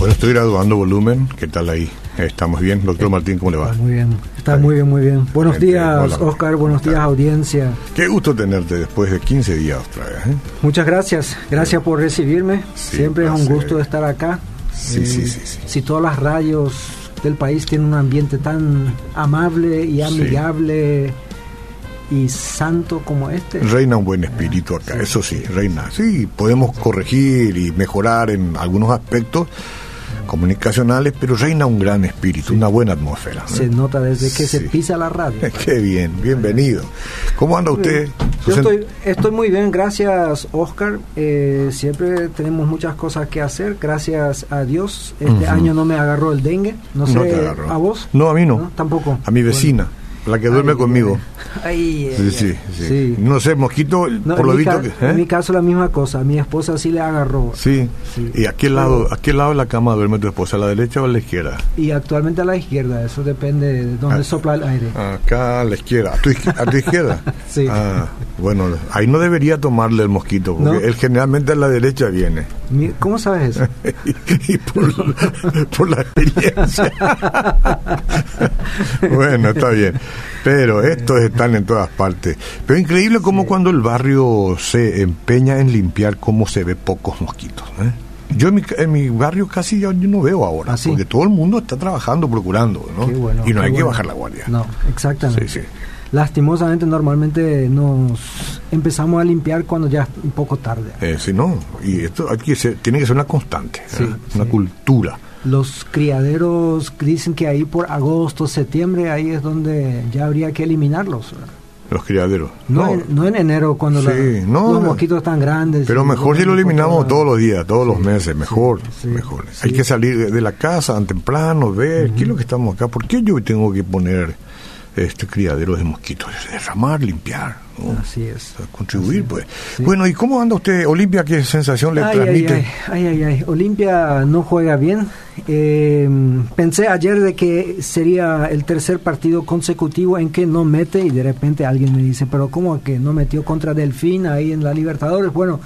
Bueno, estoy graduando volumen. ¿Qué tal ahí? Estamos bien. Doctor Martín, ¿cómo le va? Muy bien, está muy bien, muy bien. Buenos días, Oscar. Buenos días, audiencia. Qué gusto tenerte después de 15 días otra vez. ¿eh? Muchas gracias. Gracias por recibirme. Siempre es un gusto estar acá. Sí, sí, sí, sí. Si todas las radios del país tienen un ambiente tan amable y amigable y santo como este. Reina un buen espíritu acá, eso sí, reina. Sí, podemos corregir y mejorar en algunos aspectos comunicacionales, pero reina un gran espíritu, una buena atmósfera. Se nota desde que se pisa la radio. Qué bien, bienvenido. ¿Cómo anda usted? Yo estoy, estoy muy bien, gracias Oscar. Eh, siempre tenemos muchas cosas que hacer, gracias a Dios. Este año no me agarró el dengue, no sé, ¿a vos? No, a mí no. Tampoco. A mi vecina. La que duerme conmigo. sí, sí, sí, No sé, mosquito, por lo visto. ¿eh? En mi caso, la misma cosa. Mi esposa sí le agarró. Sí. ¿Y a qué, lado, a qué lado de la cama duerme tu esposa? ¿A la derecha o a la izquierda? Y actualmente a la izquierda. Eso depende de dónde ah, sopla el aire. Acá a la izquierda. ¿A tu, izquierda? sí. Ah, bueno, ahí no debería tomarle el mosquito, porque él generalmente a la derecha viene. ¿Cómo sabes eso? y, por, por la experiencia. bueno, está bien. Pero estos están en todas partes. Pero increíble como cuando el barrio se empeña en limpiar, cómo se ve pocos mosquitos. ¿eh? Yo en mi, barrio casi yo, no veo ahora, ¿Ah, porque todo el mundo está trabajando, procurando, ¿no? y no hay que bajar la guardia. No, exactamente. Lastimosamente normalmente nos empezamos a limpiar cuando ya es un poco tarde. Eh, sí, no, y esto que tiene que ser una constante, ¿eh? una cultura. Los criaderos dicen que ahí por agosto, septiembre, ahí es donde ya habría que eliminarlos. Los criaderos. No, no. En, enero cuando los mosquitos están grandes. Pero mejor si lo eliminamos todos los días, todos los meses, mejor. mejor. Hay que salir de la casa temprano, ver qué es lo que estamos acá. ¿Por qué yo tengo que poner este criadero de mosquitos? Derramar, limpiar. Así es. contribuir, pues. Bueno, ¿y cómo anda usted, Olimpia? ¿Qué sensación le transmite? Ay, ay, ay, Olimpia no juega bien. Eh, pensé ayer de que sería el tercer partido consecutivo en que no mete y de repente alguien me dice, pero ¿cómo que no metió contra Delfín ahí en la Libertadores? Bueno,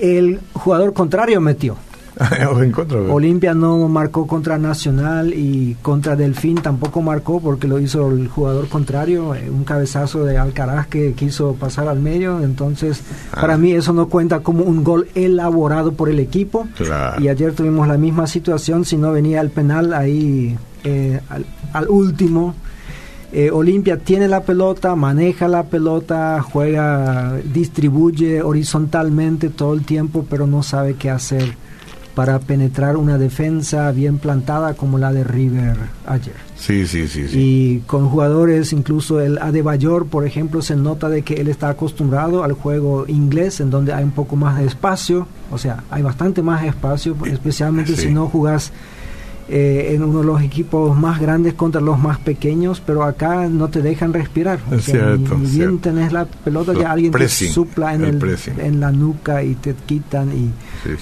el jugador contrario metió. Olimpia no marcó contra Nacional y contra Delfín tampoco marcó porque lo hizo el jugador contrario, eh, un cabezazo de Alcaraz que quiso pasar al medio. Entonces, ah. para mí eso no cuenta como un gol elaborado por el equipo. Y ayer tuvimos la misma situación, si no venía el penal ahí eh, al, último. Eh, Olimpia tiene la pelota, maneja la pelota, juega, distribuye horizontalmente todo el tiempo, pero no sabe qué hacer para penetrar una defensa bien plantada como la de River ayer. Sí, sí, sí. Y con jugadores, incluso el Adebayor, por ejemplo, se nota de que él está acostumbrado al juego inglés, en donde hay un poco más de espacio, o sea, hay bastante más espacio, especialmente si no jugás eh, en uno de los equipos más grandes contra los más pequeños, pero acá no te dejan respirar. ni, bien tenés la pelota, ya alguien te supla en, el, en la nuca y te quitan. y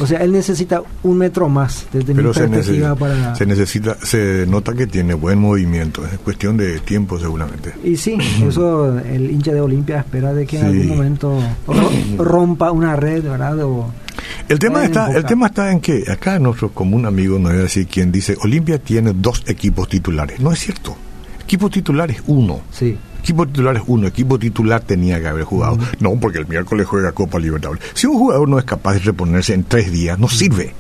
O sea, él necesita un metro más desde mi perspectiva se para... Se necesita, se nota que tiene buen movimiento, es cuestión de tiempo seguramente. Y sí, eso el hincha de Olimpia espera de que en algún momento rompa una red, ¿verdad? O, el tema está, el tema está en que acá nuestro común amigo, no voy a decir quién dice, Olimpia tiene dos equipos titulares. No es cierto. Equipo titular es uno. Sí. Equipo titular es uno, equipo titular tenía que haber jugado. No, porque el miércoles juega Copa Libertadores. Si un jugador no es capaz de reponerse en tres días, no sirve.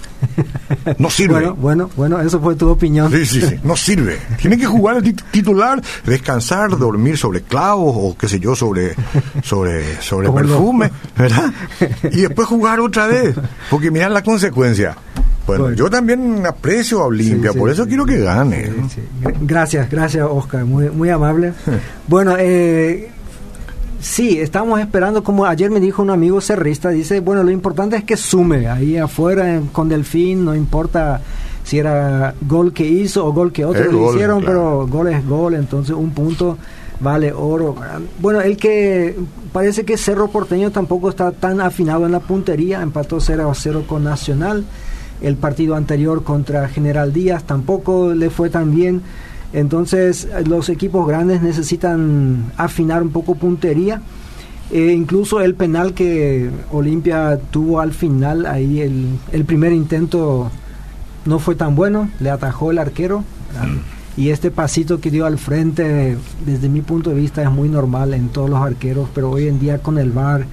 No sirve. bueno, bueno, bueno, eso fue tu opinión. Sí, sí, sí, no sirve. Tiene que jugar el titular, descansar, dormir sobre clavos o qué sé yo, sobre, sobre, sobre perfume, ¿verdad? Y después jugar otra vez. Porque mirad la consecuencia. Bueno, yo también aprecio a Olimpia, por eso quiero que gane. Gracias, gracias Oscar, muy, muy amable. bueno, eh, sí, estamos esperando, como ayer me dijo un amigo cerrista, dice, bueno, lo importante es que sume ahí afuera con Delfín, no importa si era gol que hizo o gol que otros le hicieron, pero gol es gol, entonces un punto vale oro. Bueno, el que parece que Cerro Porteño tampoco está tan afinado en la puntería, empató 0 a 0 con Nacional el partido anterior contra General Díaz tampoco le fue tan bien. Entonces los equipos grandes necesitan afinar un poco puntería. E incluso el penal que Olimpia tuvo al final, ahí el, el primer intento no fue tan bueno, le atajó el arquero. Mm. Y este pasito que dio al frente, desde mi punto de vista, es muy normal en todos los arqueros, pero hoy en día con el VAR,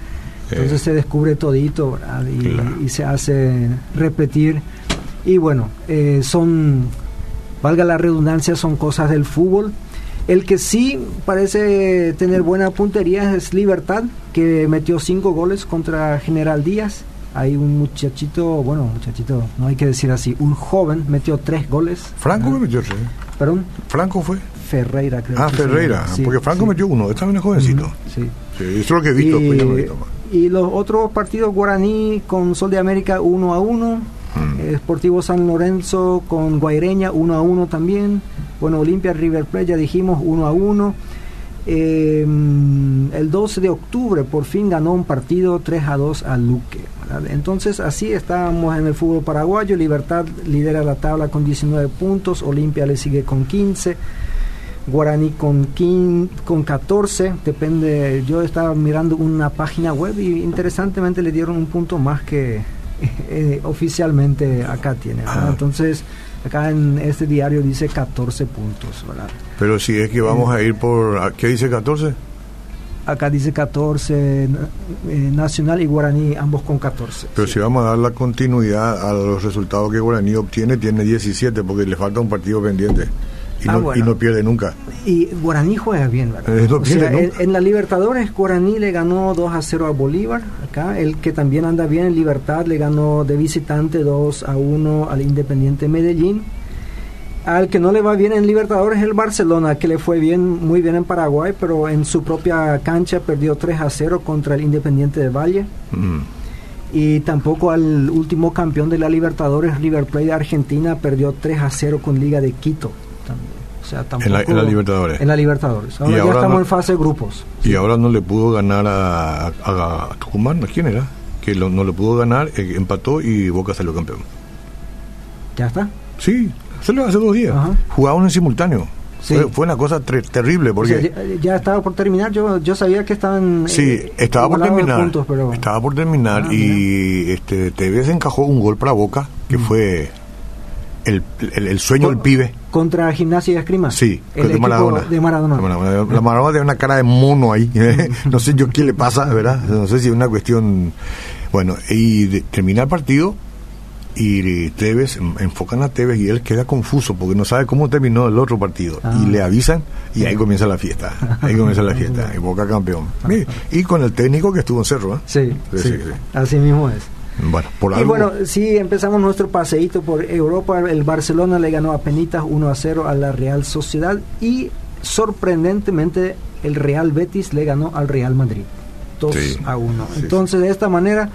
entonces se descubre todito y, y, se hace repetir. Y bueno, eh, son, valga la redundancia, son cosas del fútbol. El que sí parece tener buena puntería es Libertad, que metió cinco goles contra General Díaz. Hay un muchachito, bueno, muchachito, no hay que decir así, un joven metió tres goles. Franco me metió tres. ¿Perdón? Franco fue. Ferreira, creo. Ah, Ferreira, porque Franco metió uno, está bien jovencito. sí. sí. Eso es lo que he visto. Y, y los otros partidos, Guaraní con Sol de América 1 a 1. Esportivo San Lorenzo con Guaireña 1 a 1 también. Bueno, Olimpia River Plate ya dijimos 1 a 1. Em, el 12 de octubre por fin ganó un partido 3 a 2 a Luque. Entonces así estamos en el fútbol paraguayo. Libertad lidera la tabla con 19 puntos, Olimpia le sigue con 15. Guaraní con, 15, con 14, depende, yo estaba mirando una página web y interesantemente le dieron un punto más que eh, oficialmente acá tiene. Ah. Entonces, acá en este diario dice 14 puntos. ¿verdad? Pero si es que vamos a ir por... ¿Qué dice 14? Acá dice 14, eh, Nacional y Guaraní, ambos con 14. Pero si vamos a dar la continuidad a los resultados que Guaraní obtiene, tiene 17 porque le falta un partido pendiente. Y, ah, no, y, no, pierde nunca. Y Guaraní juega bien, ¿verdad? Eh, en, la Libertadores, Guaraní le ganó 2 a 0 a Bolívar. Acá, el que también anda bien en Libertad le ganó de visitante 2 a 1 al Independiente Medellín. Al que no le va bien en Libertadores es el Barcelona, que le fue bien, muy bien en Paraguay, pero en su propia cancha perdió 3 a 0 contra el Independiente de Valle. Mm. Y tampoco al último campeón de la Libertadores, River Plate de Argentina, perdió 3 a 0 con Liga de Quito en, la, Libertadores. En la Libertadores. Ahora ya estamos en fase de grupos. Y ahora no le pudo ganar a, a, Tucumán, ¿a quién era? Que no le pudo ganar, eh, empató y Boca salió campeón. ¿Ya está? Sí, salió hace dos días. Jugaban en simultáneo. Fue, una cosa terrible porque ya, estaba por terminar yo yo sabía que estaban sí eh, estaba por terminar estaba por terminar ah, y este Tevez encajó un gol para Boca que mm. fue el, el, sueño del pibe. ¿Contra Gimnasia y Escrima? Sí, el de Maradona. de Maradona. La Maradona tiene una cara de mono ahí. no sé yo qué le pasa, ¿verdad? No sé si es una cuestión. Bueno, y termina el partido y Tevez, enfocan a Tevez y él queda confuso porque no sabe cómo terminó el otro partido. Y le avisan y ahí comienza la fiesta. Ahí comienza la fiesta. Y Boca campeón. Y con el técnico que estuvo en Cerro. ¿eh? sí, sí, así mismo es. Bueno, por y bueno, sí, empezamos nuestro paseíto por Europa. El Barcelona le ganó a Penitas 1 a 0 a la Real Sociedad y sorprendentemente el Real Betis le ganó al Real Madrid 2 a 1. Entonces, de esta manera,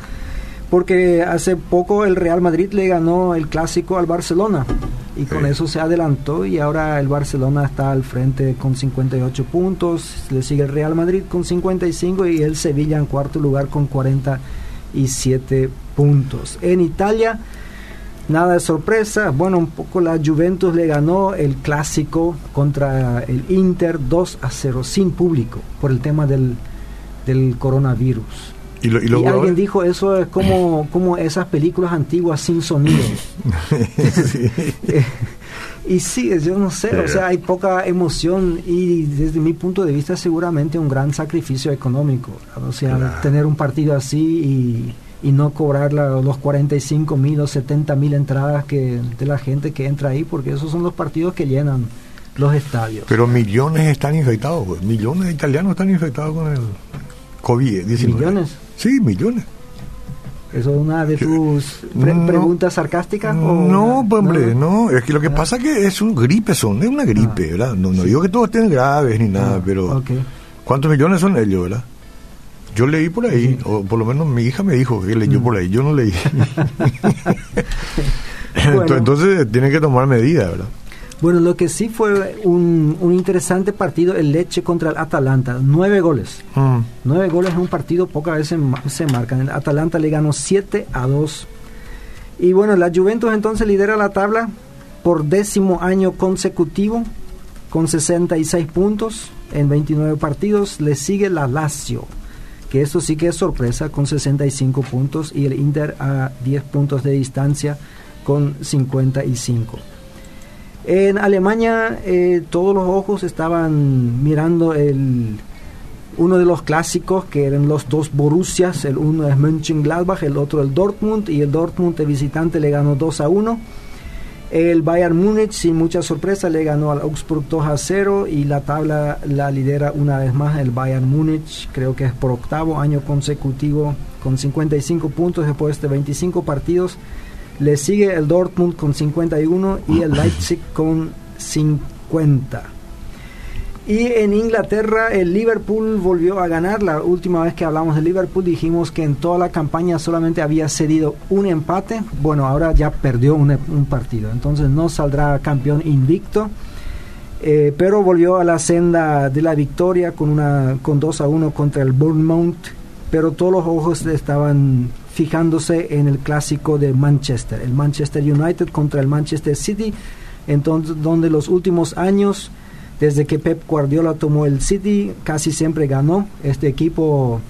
porque hace poco el Real Madrid le ganó el clásico al Barcelona y con eso se adelantó y ahora el Barcelona está al frente con 58 puntos, le sigue el Real Madrid con 55 y el Sevilla en cuarto lugar con 47 puntos. En Italia, nada de sorpresa. Bueno, un poco la Juventus le ganó el clásico contra el Inter 2 a 0 sin público por el tema del, del coronavirus. Y, alguien dijo eso es como, como esas películas antiguas sin sonido. y sí, yo no sé, o sea, hay poca emoción y desde mi punto de vista seguramente un gran sacrificio económico. O sea, tener un partido así y y no cobrar los 45 mil o 70 mil entradas que, de la gente que entra ahí, porque esos son los partidos que llenan los estadios. Pero millones están infectados, pues. millones de italianos están infectados con el COVID-19. ¿Millones? Sí, millones. ¿Eso es una de tus preguntas sarcásticas? no, pues, hombre, no, Es que lo que ah. pasa es que es un gripe, son, es una gripe, ah. ¿verdad? No, digo que todos estén graves ni nada, ah, pero ¿cuántos millones son ellos, verdad? Yo leí por ahí, o por lo menos mi hija me dijo que leyó por ahí, yo no leí. Entonces tiene que tomar medidas, ¿verdad? Bueno, lo que sí fue un, interesante partido, el Leche contra el Atalanta. Nueve goles. Mm. Nueve goles en un partido, pocas veces se marcan. El Atalanta le ganó 7 a 2. Y bueno, la Juventus entonces lidera la tabla por décimo año consecutivo con 66 puntos en 29 partidos. Le sigue la Lazio que eso sí que es sorpresa con 65 puntos y el Inter a 10 puntos de distancia con 55. En Alemania eh, todos los ojos estaban mirando el, uno de los clásicos que eran los dos Borussias, el uno es Mönchengladbach, el otro el Dortmund y el Dortmund de visitante le ganó 2 a 1. El Bayern Múnich sin mucha sorpresa le ganó al Augsburg 2 a 0 y la tabla la lidera una vez más el Bayern Múnich, creo que es por octavo año consecutivo con 55 puntos después de 25 partidos. Le sigue el Dortmund con 51 y el Leipzig con 50. Y en Inglaterra el Liverpool volvió a ganar. La última vez que hablamos de Liverpool dijimos que en toda la campaña solamente había cedido un empate. Bueno, ahora ya perdió un, partido. Entonces no saldrá campeón invicto. Eh, pero volvió a la senda de la victoria con, una, con 2 a 1 contra el Bournemouth. Pero todos los ojos estaban fijándose en el clásico de Manchester. El Manchester United contra el Manchester City. Entonces, donde los últimos años desde que Pep Guardiola tomó el City, casi siempre ganó este equipo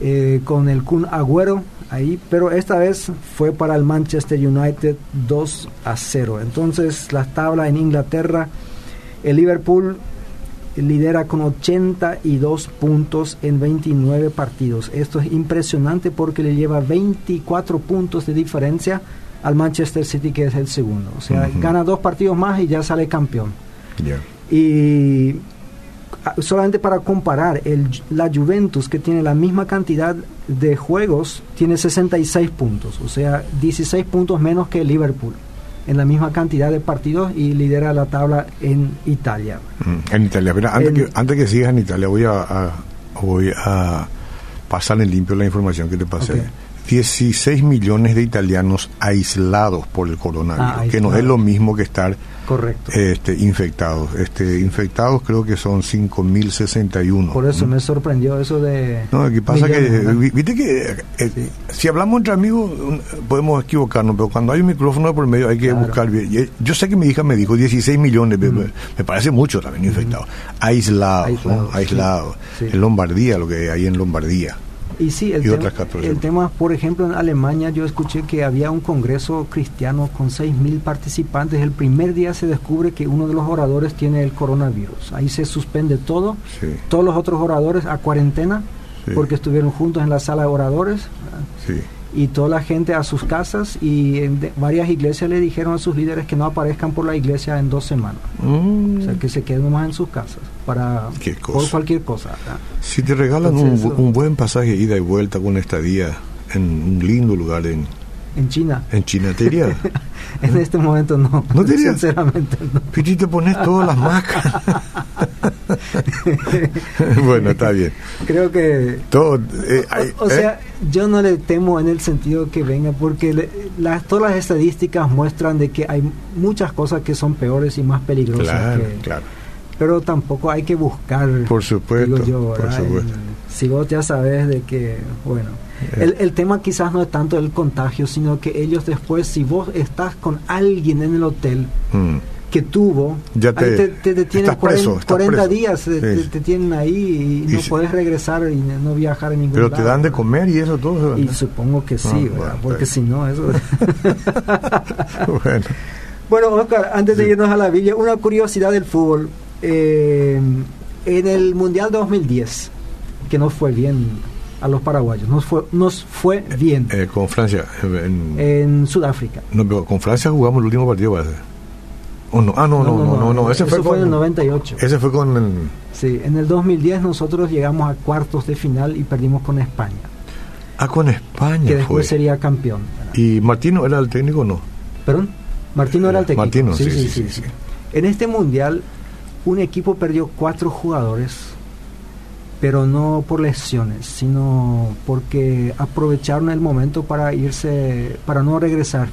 eh, con el Kun Agüero ahí, pero esta vez fue para el Manchester United 2 a 0. Entonces, la tabla en Inglaterra, el Liverpool lidera con 82 puntos en 29 partidos. Esto es impresionante porque le lleva 24 puntos de diferencia al Manchester City, que es el segundo. O sea, gana dos partidos más y ya sale campeón. Y ah, solamente para comparar, el, la Juventus, que tiene la misma cantidad de juegos, tiene 66 puntos, o sea, 16 puntos menos que Liverpool en la misma cantidad de partidos y lidera la tabla en Italia. Mm, en Italia, pero antes, que, antes que sigas en Italia, voy a, voy a pasar en limpio la información que te pasé. 16 millones de italianos aislados por el coronavirus, ah, que no es lo mismo que estar Correcto. Este, infectados. Este, infectados creo que son 5.061. Por eso me sorprendió eso de... No, que pasa que, viste que eh, si hablamos entre amigos podemos equivocarnos, pero cuando hay un micrófono por medio hay que buscar bien. Yo sé que mi hija me dijo 16 millones, me, parece mucho también infectados. Aislados, aislados. En Lombardía, lo que hay en Lombardía. Y sí, el, tema, el tema, por ejemplo, en Alemania yo escuché que había un congreso cristiano con 6.000 participantes. El primer día se descubre que uno de los oradores tiene el coronavirus. Ahí se suspende todo. Todos los otros oradores a cuarentena porque estuvieron juntos en la sala de oradores. Sí y toda la gente a sus casas y en varias iglesias le dijeron a sus líderes que no aparezcan por la iglesia en dos semanas. Mm. O sea, que se queden más en sus casas para por cualquier cosa. Si te regalan un, buen pasaje ida y vuelta con estadía en un lindo lugar en, en China. ¿En China te iría? en este momento no. ¿No te iría? Sinceramente no. Pero te pones todas las máscaras. bueno, está bien. Creo que... Todo, eh, o, ¿eh? sea, yo no le temo en el sentido que venga, porque las, todas las estadísticas muestran de que hay muchas cosas que son peores y más peligrosas. Claro, claro. Pero tampoco hay que buscar... Por supuesto, yo, por supuesto. si vos ya sabes de que, bueno el, el, tema quizás no es tanto el contagio, sino que ellos después, si vos estás con alguien en el hotel mm. Que tuvo, ya te, te, detienen 40, días, te, tienen ahí y, no puedes regresar y no viajar en ningún Pero te dan de comer y eso todo. Y supongo que sí, ah, porque si no, eso... bueno. bueno, Oscar, antes de irnos a la villa, una curiosidad del fútbol. Eh, en el Mundial 2010, que no fue bien a los paraguayos. Nos fue, nos fue bien. Eh, con Francia. En, Sudáfrica. No, pero con Francia jugamos el último partido, parece. ¿O no? Ah, no, no, no, no. Ese fue, fue en el 98. Ese fue con el... Sí, en el 2010 nosotros llegamos a cuartos de final y perdimos con España. Ah, con España. Que después sería campeón. ¿Y Martino era el técnico o no? ¿Perdón? Martino era el técnico. Martino, sí sí sí, sí, En este mundial, un equipo perdió cuatro jugadores pero no por lesiones, sino porque aprovecharon el momento para irse, para no regresar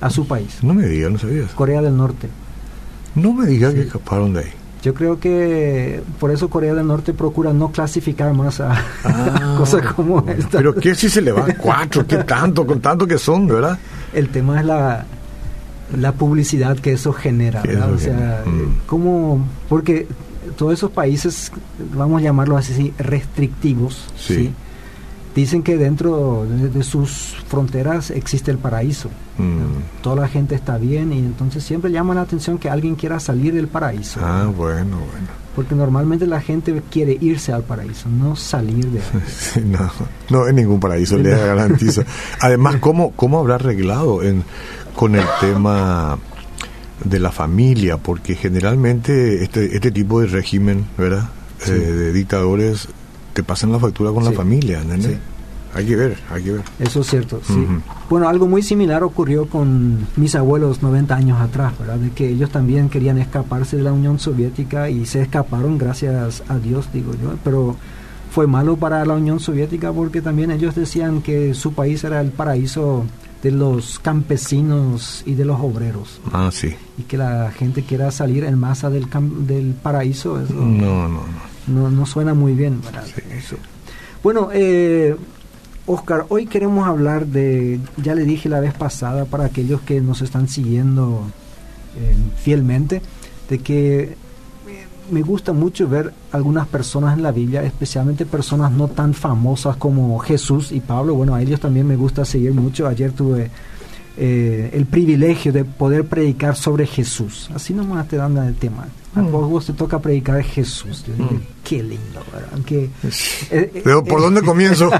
a su país. No me digas, no sabías. Corea del Norte. No me digas que escaparon de ahí. Yo creo que por eso Corea del Norte procura no clasificar más a ah. cosas como esta. Pero ¿qué si se le van cuatro? ¿Qué tanto? Con tanto que son, ¿verdad? El tema es la, la publicidad que eso genera. O sea, mm. ¿cómo? Porque todos esos países, vamos a llamarlos así, restrictivos, sí. Dicen que dentro de, sus fronteras existe el paraíso. Mm. Toda la gente está bien y entonces siempre llama la atención que alguien quiera salir del paraíso. Ah, bueno, bueno. Porque normalmente la gente quiere irse al paraíso, no salir de ahí. no, no en ningún paraíso, le garantizo. Además, ¿cómo, cómo habrá arreglado en, con el tema de la familia? Porque generalmente este, este tipo de régimen, ¿verdad? Eh, de dictadores te pasan la factura con la familia, ¿no? Hay que ver, hay que ver. Eso es cierto, sí. Bueno, algo muy similar ocurrió con mis abuelos 90 años atrás, ¿verdad? De que ellos también querían escaparse de la Unión Soviética y se escaparon, gracias a Dios, digo yo. Pero fue malo para la Unión Soviética porque también ellos decían que su país era el paraíso de los campesinos y de los obreros. Ah, sí. Y que la gente quiera salir en masa del, del paraíso. Eso no, no, no. No, suena muy bien, ¿verdad? Eso. Bueno, eh, Oscar, hoy queremos hablar de, ya le dije la vez pasada para aquellos que nos están siguiendo eh, fielmente, de que me gusta mucho ver algunas personas en la Biblia, especialmente personas no tan famosas como Jesús y Pablo. Bueno, a ellos también me gusta seguir mucho. Ayer tuve eh, el privilegio de poder predicar sobre Jesús. Así nomás te dan el tema. A mm. vos, te toca predicar de Jesús. Mm. qué lindo, ¿verdad? Eh, pero ¿por dónde comienzo?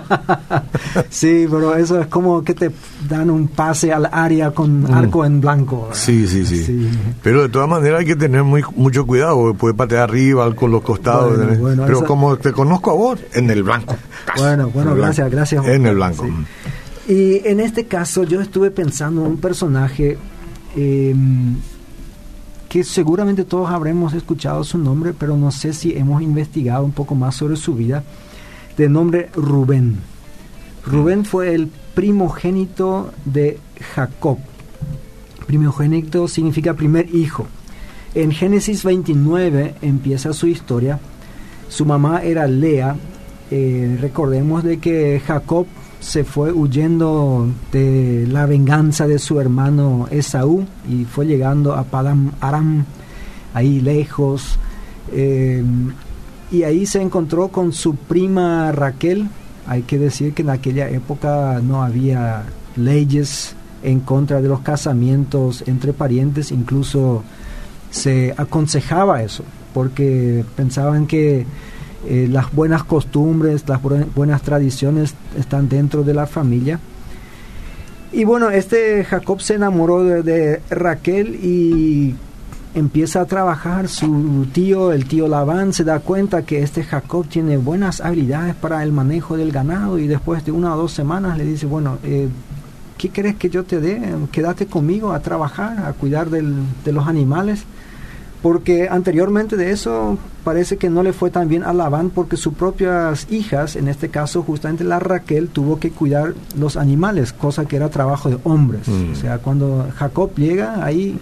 sí, pero eso es como que te dan un pase al área con mm. arco en blanco. Sí, sí, sí, Pero de todas maneras hay que tener muy, mucho cuidado, puede patear arriba, con los costados. pero como te conozco a vos, en el blanco. Bueno, bueno, gracias, gracias. En el blanco. Y en este caso yo estuve pensando en un personaje em, que seguramente todos habremos escuchado su nombre, pero no sé si hemos investigado un poco más sobre su vida, de nombre Rubén. Rubén fue el primogénito de Jacob. Primogénito significa primer hijo. En Génesis 29 empieza su historia. Su mamá era Lea. Eh, recordemos de que Jacob se fue huyendo de la venganza de su hermano Esaú y fue llegando a Padam Aram, ahí lejos. Eh, y ahí se encontró con su prima Raquel. Hay que decir que en aquella época no había leyes en contra de los casamientos entre parientes, incluso se aconsejaba eso, porque pensaban que eh, las buenas costumbres, las buenas tradiciones están dentro de la familia. Y bueno, este Jacob se enamoró de, Raquel y empieza a trabajar. Su tío, el tío Labán, se da cuenta que este Jacob tiene buenas habilidades para el manejo del ganado y después de una o dos semanas le dice, bueno, eh, ¿qué crees que yo te dé? Quédate conmigo a trabajar, a cuidar de los animales porque anteriormente de eso parece que no le fue tan bien a Labán porque sus propias hijas, en este caso justamente la Raquel, tuvo que cuidar los animales, cosa que era trabajo de hombres. Mm. O sea, cuando Jacob llega ahí,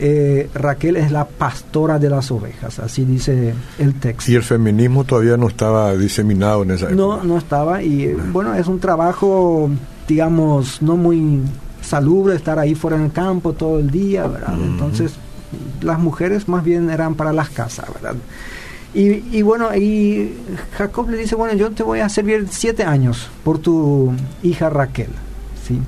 eh, Raquel es la pastora de las ovejas, así dice el texto. Y el feminismo todavía no estaba diseminado en esa época. No, no estaba y bueno, es un trabajo, digamos, no muy salubre estar ahí fuera en el campo todo el día, ¿verdad? Entonces las mujeres más bien eran para las casas, ¿verdad? Y, bueno, y Jacob le dice, bueno, yo te voy a servir siete años por tu hija Raquel, ¿sí?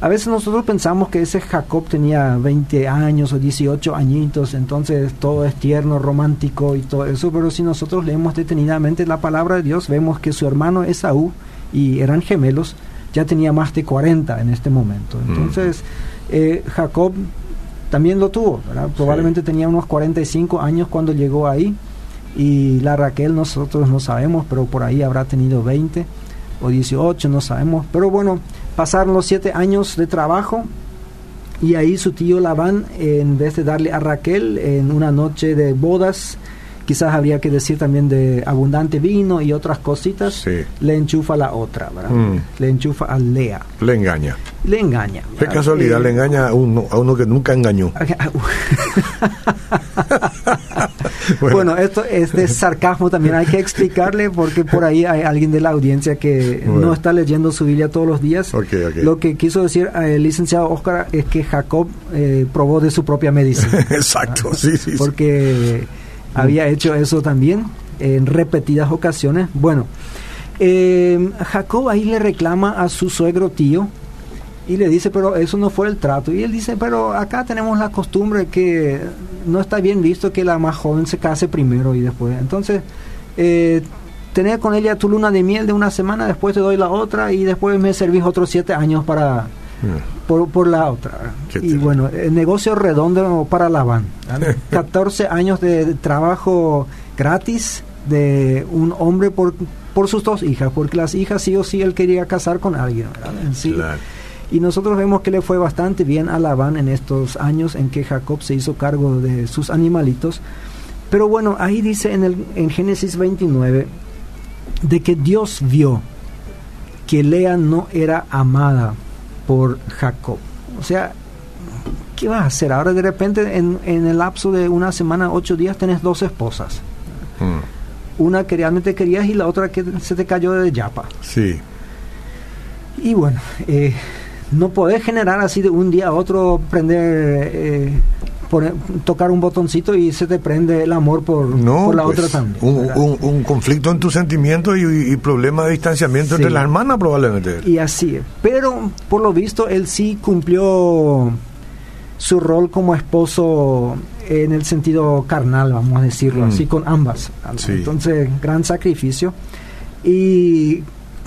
A veces nosotros pensamos que ese Jacob tenía 20 años o 18 añitos, entonces todo es tierno, romántico y todo eso, pero si nosotros leemos detenidamente la palabra de Dios, vemos que su hermano Esaú, y eran gemelos, ya tenía más de 40 en este momento. Mm. Entonces, eh, Jacob también lo tuvo, probablemente tenía unos 45 años cuando llegó ahí y la Raquel nosotros no sabemos, pero por ahí habrá tenido 20 o 18, no sabemos, pero bueno, pasaron los 7 años de trabajo y ahí su tío Labán, en vez de darle a Raquel en una noche de bodas, quizás habría que decir también de abundante vino y otras cositas, le enchufa la otra, ¿verdad? Mm. Le enchufa a Lea. Le engaña. Le engaña. Qué casualidad, le engaña a uno, a uno que nunca engañó. bueno. esto es de sarcasmo también, hay que explicarle porque por ahí hay alguien de la audiencia que no está leyendo su Biblia todos los días. Lo que quiso decir el licenciado Oscar es que Jacob eh, probó de su propia medicina. Exacto, sí, sí. Porque había hecho eso también en repetidas ocasiones. Bueno, Eh, Jacob ahí le reclama a su suegro tío y le dice, pero eso no fue el trato. Y él dice, pero acá tenemos la costumbre que no está bien visto que la más joven se case primero y después. Entonces, eh, tener con ella tu luna de miel de una semana, después te doy la otra y después me servís otros siete años para. Por, por, la otra. y bueno, el negocio redondo para Labán. 14 años de trabajo gratis de un hombre por, por sus dos hijas, porque las hijas sí o sí él quería casar con alguien. Sí. Y nosotros vemos que le fue bastante bien a Labán en estos años en que Jacob se hizo cargo de sus animalitos. Pero bueno, ahí dice en, el, en Génesis 29 de que Dios vio que Lea no era amada por Jacob. O sea, ¿qué vas a hacer? Ahora de repente en, en el lapso de una semana, ocho días, tenés dos esposas. Hmm. Una que realmente querías y la otra que se te cayó de yapa. Sí. Y bueno, eh, no podés generar así de un día a otro prender eh, tocar un botoncito y se te prende el amor por, la pues, otra también. Un, conflicto en tus sentimientos y, y problema de distanciamiento entre la hermana probablemente. Y así, pero por lo visto él sí cumplió su rol como esposo en el sentido carnal, vamos a decirlo mm. así, con ambas. Entonces, gran sacrificio. Y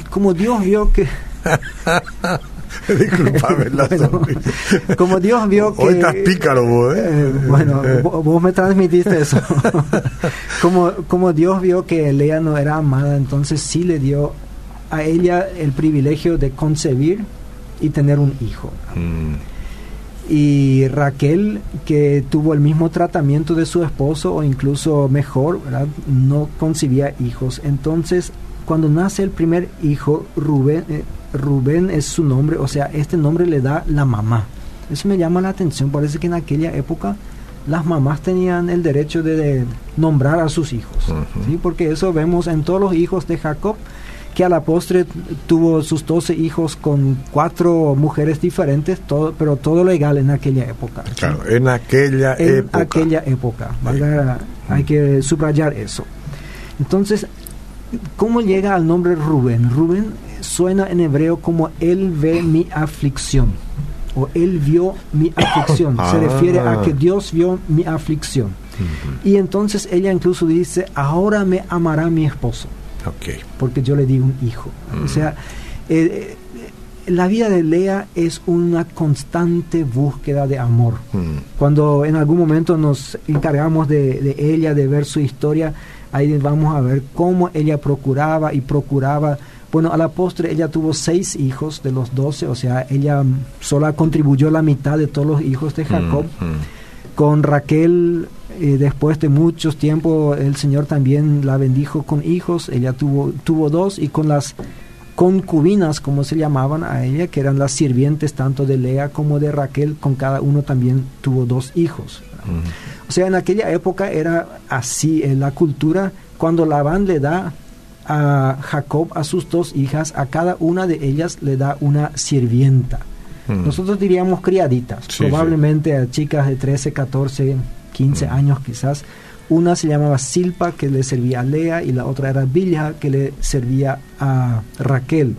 como Dios vio que... Disculpame la Como Dios vio que... Hoy estás pícaro vos, ¿eh? eh bueno, vos me transmitiste eso. como, como Dios vio que Lea no era amada, entonces sí le dio a ella el privilegio de concebir y tener un hijo. Mm. Y Raquel, que tuvo el mismo tratamiento de su esposo o incluso mejor, no concibía hijos. Entonces, cuando nace el primer hijo, Rubén, eh, Rubén es su nombre, o sea, este nombre le da la mamá. Eso me llama la atención, parece que en aquella época las mamás tenían el derecho de, nombrar a sus hijos, ¿sí? porque eso vemos en todos los hijos de Jacob, que a la postre tuvo sus 12 hijos con cuatro mujeres diferentes, todo, pero todo legal en aquella época. Claro, en aquella en época. aquella época, hay que subrayar eso. Entonces, ¿cómo llega al nombre Rubén? Rubén suena en hebreo como Él ve mi aflicción o Él vio mi aflicción. Se ah. refiere a que Dios vio mi aflicción. Y entonces ella incluso dice, ahora me amará mi esposo. Porque yo le di un hijo. O sea, eh, eh, la vida de Lea es una constante búsqueda de amor. Cuando en algún momento nos encargamos de, de, ella, de ver su historia, ahí vamos a ver cómo ella procuraba y procuraba bueno, a la postre ella tuvo seis hijos de los doce, o sea, ella sola contribuyó la mitad de todos los hijos de Jacob. Mm. Con Raquel, eh, después de muchos tiempos, el Señor también la bendijo con hijos. Ella tuvo, tuvo dos y con las concubinas, como se llamaban a ella, que eran las sirvientes tanto de Lea como de Raquel, con cada uno también tuvo dos hijos. Mm. O sea, en aquella época era así en la cultura, cuando Labán le da a Jacob a sus dos hijas, a cada una de ellas le da una sirvienta. Hmm. Nosotros diríamos criaditas, probablemente a chicas de 13, 14, 15 años quizás. Una se llamaba Silpa, que le servía a Lea, y la otra era Bilha, que le servía a Raquel.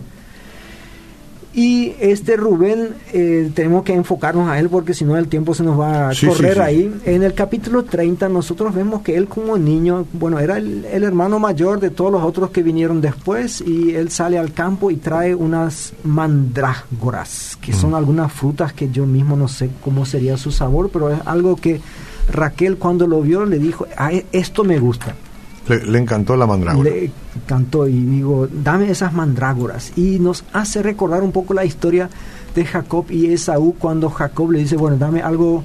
Y este Rubén, eh, tenemos que enfocarnos a él porque si no el tiempo se nos va a correr ahí. En el capítulo 30 nosotros vemos que él como niño, bueno, era el, hermano mayor de todos los otros que vinieron después y él sale al campo y trae unas mandrágoras, que son mm. algunas frutas que yo mismo no sé cómo sería su sabor, pero es algo que Raquel cuando lo vio le dijo, esto me gusta. Le, encantó la mandrágora. Le encantó y digo, dame esas mandrágoras. Y nos hace recordar un poco la historia de Jacob y Esaú cuando Jacob le dice, bueno, dame algo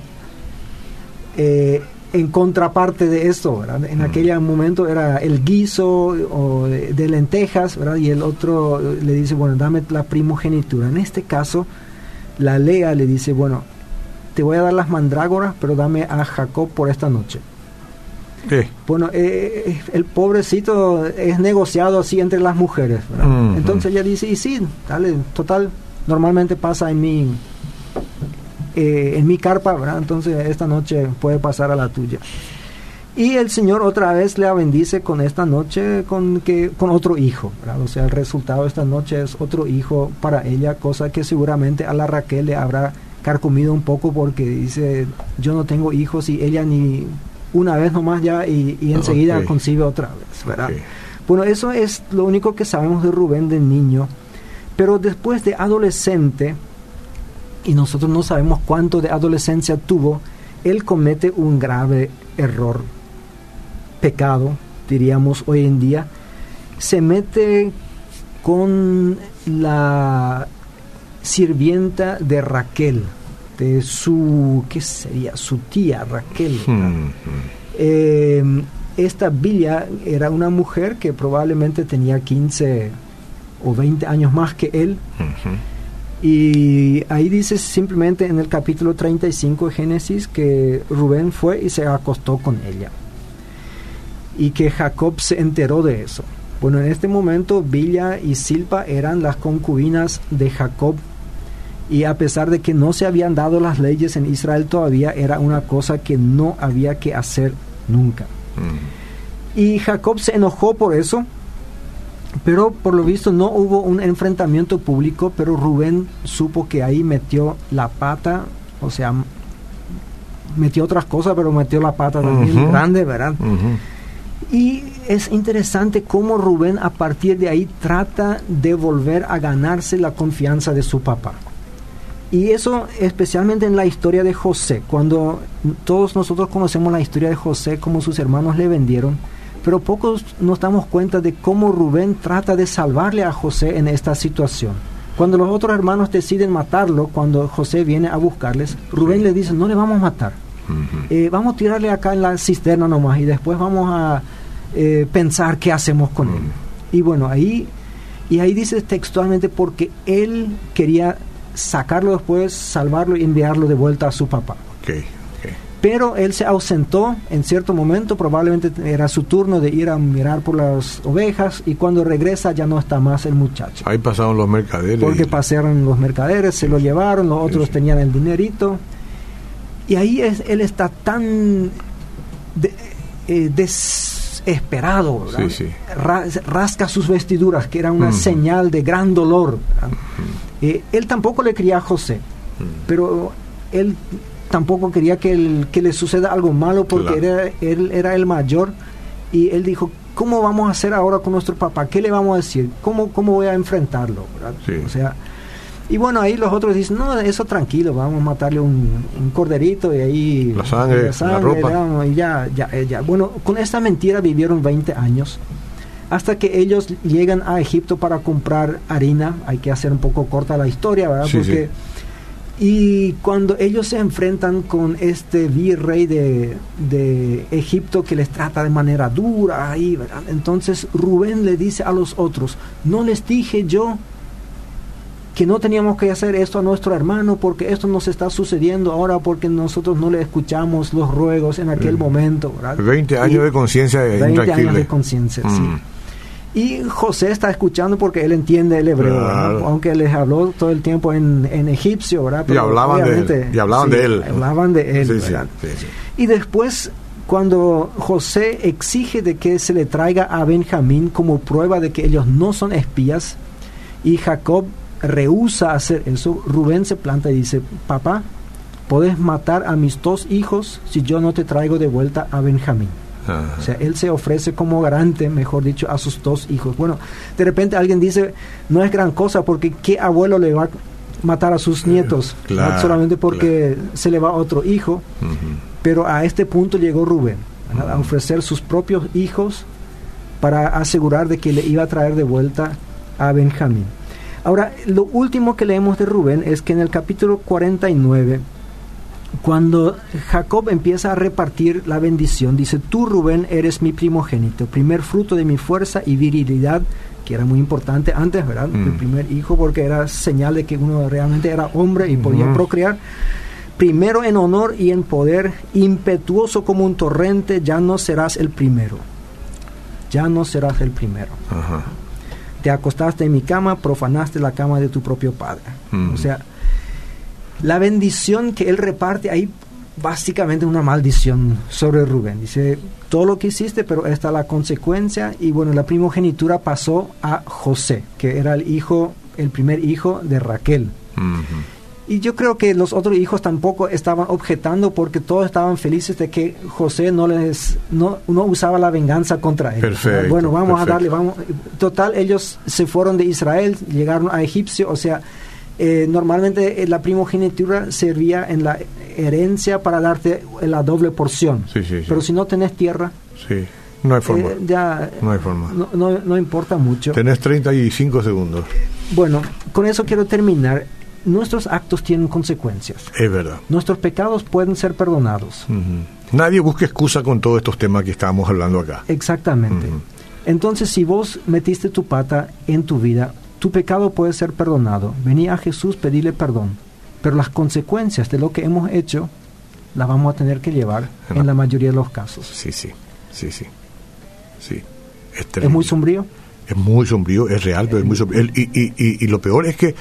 eh, en contraparte de esto. En mm. aquel momento era el guiso o de, lentejas, ¿verdad? y el otro le dice, bueno, dame la primogenitura. En este caso, la Lea le dice, bueno, te voy a dar las mandrágoras, pero dame a Jacob por esta noche. Bueno, eh, eh, el pobrecito es negociado así entre las mujeres. Entonces ella dice, y sí, dale, total, normalmente pasa en mi, eh, en mi carpa, ¿verdad? entonces esta noche puede pasar a la tuya. Y el Señor otra vez le bendice con esta noche, con, que, con otro hijo. O sea, el resultado de esta noche es otro hijo para ella, cosa que seguramente a la Raquel le habrá carcomido un poco porque dice, yo no tengo hijos y ella ni una vez nomás ya y, enseguida concibe otra vez, ¿verdad? Bueno, eso es lo único que sabemos de Rubén de niño, pero después de adolescente, y nosotros no sabemos cuánto de adolescencia tuvo, él comete un grave error pecado, diríamos hoy en día, se mete con la sirvienta de Raquel, su, ¿qué sería? Su tía Raquel. Hmm. Eh, esta Villa era una mujer que probablemente tenía 15 o 20 años más que él. Y ahí dice simplemente en el capítulo 35 de Génesis que Rubén fue y se acostó con ella y que Jacob se enteró de eso. Bueno, en este momento Villa y Silpa eran las concubinas de Jacob y a pesar de que no se habían dado las leyes en Israel todavía, era una cosa que no había que hacer nunca. Mm. Y Jacob se enojó por eso, pero por lo visto no hubo un enfrentamiento público, pero Rubén supo que ahí metió la pata, o sea, metió otras cosas, pero metió la pata también grande, ¿verdad? Y es interesante cómo Rubén a partir de ahí trata de volver a ganarse la confianza de su papá. Y eso especialmente en la historia de José, cuando todos nosotros conocemos la historia de José, como sus hermanos le vendieron, pero pocos nos damos cuenta de cómo Rubén trata de salvarle a José en esta situación. Cuando los otros hermanos deciden matarlo, cuando José viene a buscarles, Rubén le dice, no le vamos a matar, eh, vamos a tirarle acá en la cisterna nomás y después vamos a eh, pensar qué hacemos con él. Y bueno, ahí, y ahí dice textualmente porque él quería sacarlo después, salvarlo y enviarlo de vuelta a su papá. Pero él se ausentó en cierto momento, probablemente era su turno de ir a mirar por las ovejas y cuando regresa ya no está más el muchacho. Ahí pasaron los mercaderes. Porque pasaron los mercaderes, se lo llevaron, los otros tenían el dinerito y ahí es, él está tan eh, desesperado, rasca sus vestiduras, que era una señal de gran dolor. Eh, él tampoco le quería a José, pero él tampoco quería que, que le suceda algo malo porque era, él era el mayor y él dijo, ¿cómo vamos a hacer ahora con nuestro papá? ¿Qué le vamos a decir? ¿Cómo, cómo voy a enfrentarlo? O sea, y bueno, ahí los otros dicen, no, eso tranquilo, vamos a matarle un, corderito y ahí... La sangre, la, ropa. y ya, ya, ya. Bueno, con esta mentira vivieron 20 años, hasta que ellos llegan a Egipto para comprar harina. Hay que hacer un poco corta la historia, ¿verdad? Porque... Y cuando ellos se enfrentan con este virrey de, de, Egipto que les trata de manera dura, ahí, ¿verdad? entonces Rubén le dice a los otros, no les dije yo que no teníamos que hacer esto a nuestro hermano porque esto nos está sucediendo ahora porque nosotros no le escuchamos los ruegos en aquel mm. momento. ¿verdad? 20 años de conciencia 20 años de conciencia, sí. Y José está escuchando porque él entiende el hebreo, aunque les habló todo el tiempo en, en egipcio, ¿verdad? y hablaban, de él, y hablaban de él. Hablaban de él, Y después, cuando José exige de que se le traiga a Benjamín como prueba de que ellos no son espías, y Jacob rehúsa hacer eso, Rubén se planta y dice, papá, puedes matar a mis dos hijos si yo no te traigo de vuelta a Benjamín. O sea, él se ofrece como garante, mejor dicho, a sus dos hijos. Bueno, de repente alguien dice, no es gran cosa porque ¿qué abuelo le va a matar a sus nietos? solamente porque se le va otro hijo. Pero a este punto llegó Rubén, a ofrecer sus propios hijos para asegurar de que le iba a traer de vuelta a Benjamín. Ahora, lo último que leemos de Rubén es que en el capítulo 49, cuando Jacob empieza a repartir la bendición, dice, tú Rubén eres mi primogénito, primer fruto de mi fuerza y virilidad, que era muy importante antes, ¿verdad? El mm. primer hijo, porque era señal de que uno realmente era hombre y podía procrear. Primero en honor y en poder, impetuoso como un torrente, ya no serás el primero. Ya no serás el primero. Ajá te acostaste en mi cama, profanaste la cama de tu propio padre. Mm. O sea, la bendición que él reparte ahí básicamente una maldición sobre Rubén. Dice, todo lo que hiciste, pero esta es la consecuencia. Y bueno, la primogenitura pasó a José, que era el hijo, el primer hijo de Raquel. Y yo creo que los otros hijos tampoco estaban objetando porque todos estaban felices de que José no les no, usaba la venganza contra ellos. bueno, vamos a darle, vamos. Total, ellos se fueron de Israel, llegaron a Egipcio, o sea, eh, normalmente eh, la primogenitura servía en la herencia para darte la doble porción. Pero si no tenés tierra, sí. no hay forma. Eh, ya, no hay forma. No, no, importa mucho. Tenés 35 segundos. Bueno, con eso quiero terminar. Nuestros actos tienen consecuencias. Es verdad. Nuestros pecados pueden ser perdonados. Nadie busca excusa con todos estos temas que estábamos hablando acá. Exactamente. Entonces, si vos metiste tu pata en tu vida, tu pecado puede ser perdonado. Vení a Jesús, pedirle perdón. Pero las consecuencias de lo que hemos hecho las vamos a tener que llevar en la mayoría de los casos. Sí, sí, sí, sí. sí. Es, muy sombrío. Es muy sombrío, es real, pero es muy sombrío. y, y, y lo peor es que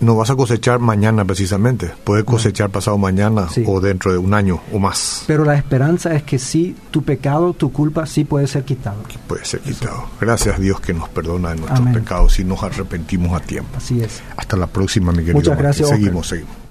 no vas a cosechar mañana precisamente, puedes cosechar pasado mañana o dentro de un año o más. Pero la esperanza es que sí, tu pecado, tu culpa sí puede ser quitado. Puede ser quitado. Gracias a Dios que nos perdona de nuestros pecados y nos arrepentimos a tiempo. Así es. Hasta la próxima, mi querido. Muchas gracias. Seguimos, seguimos.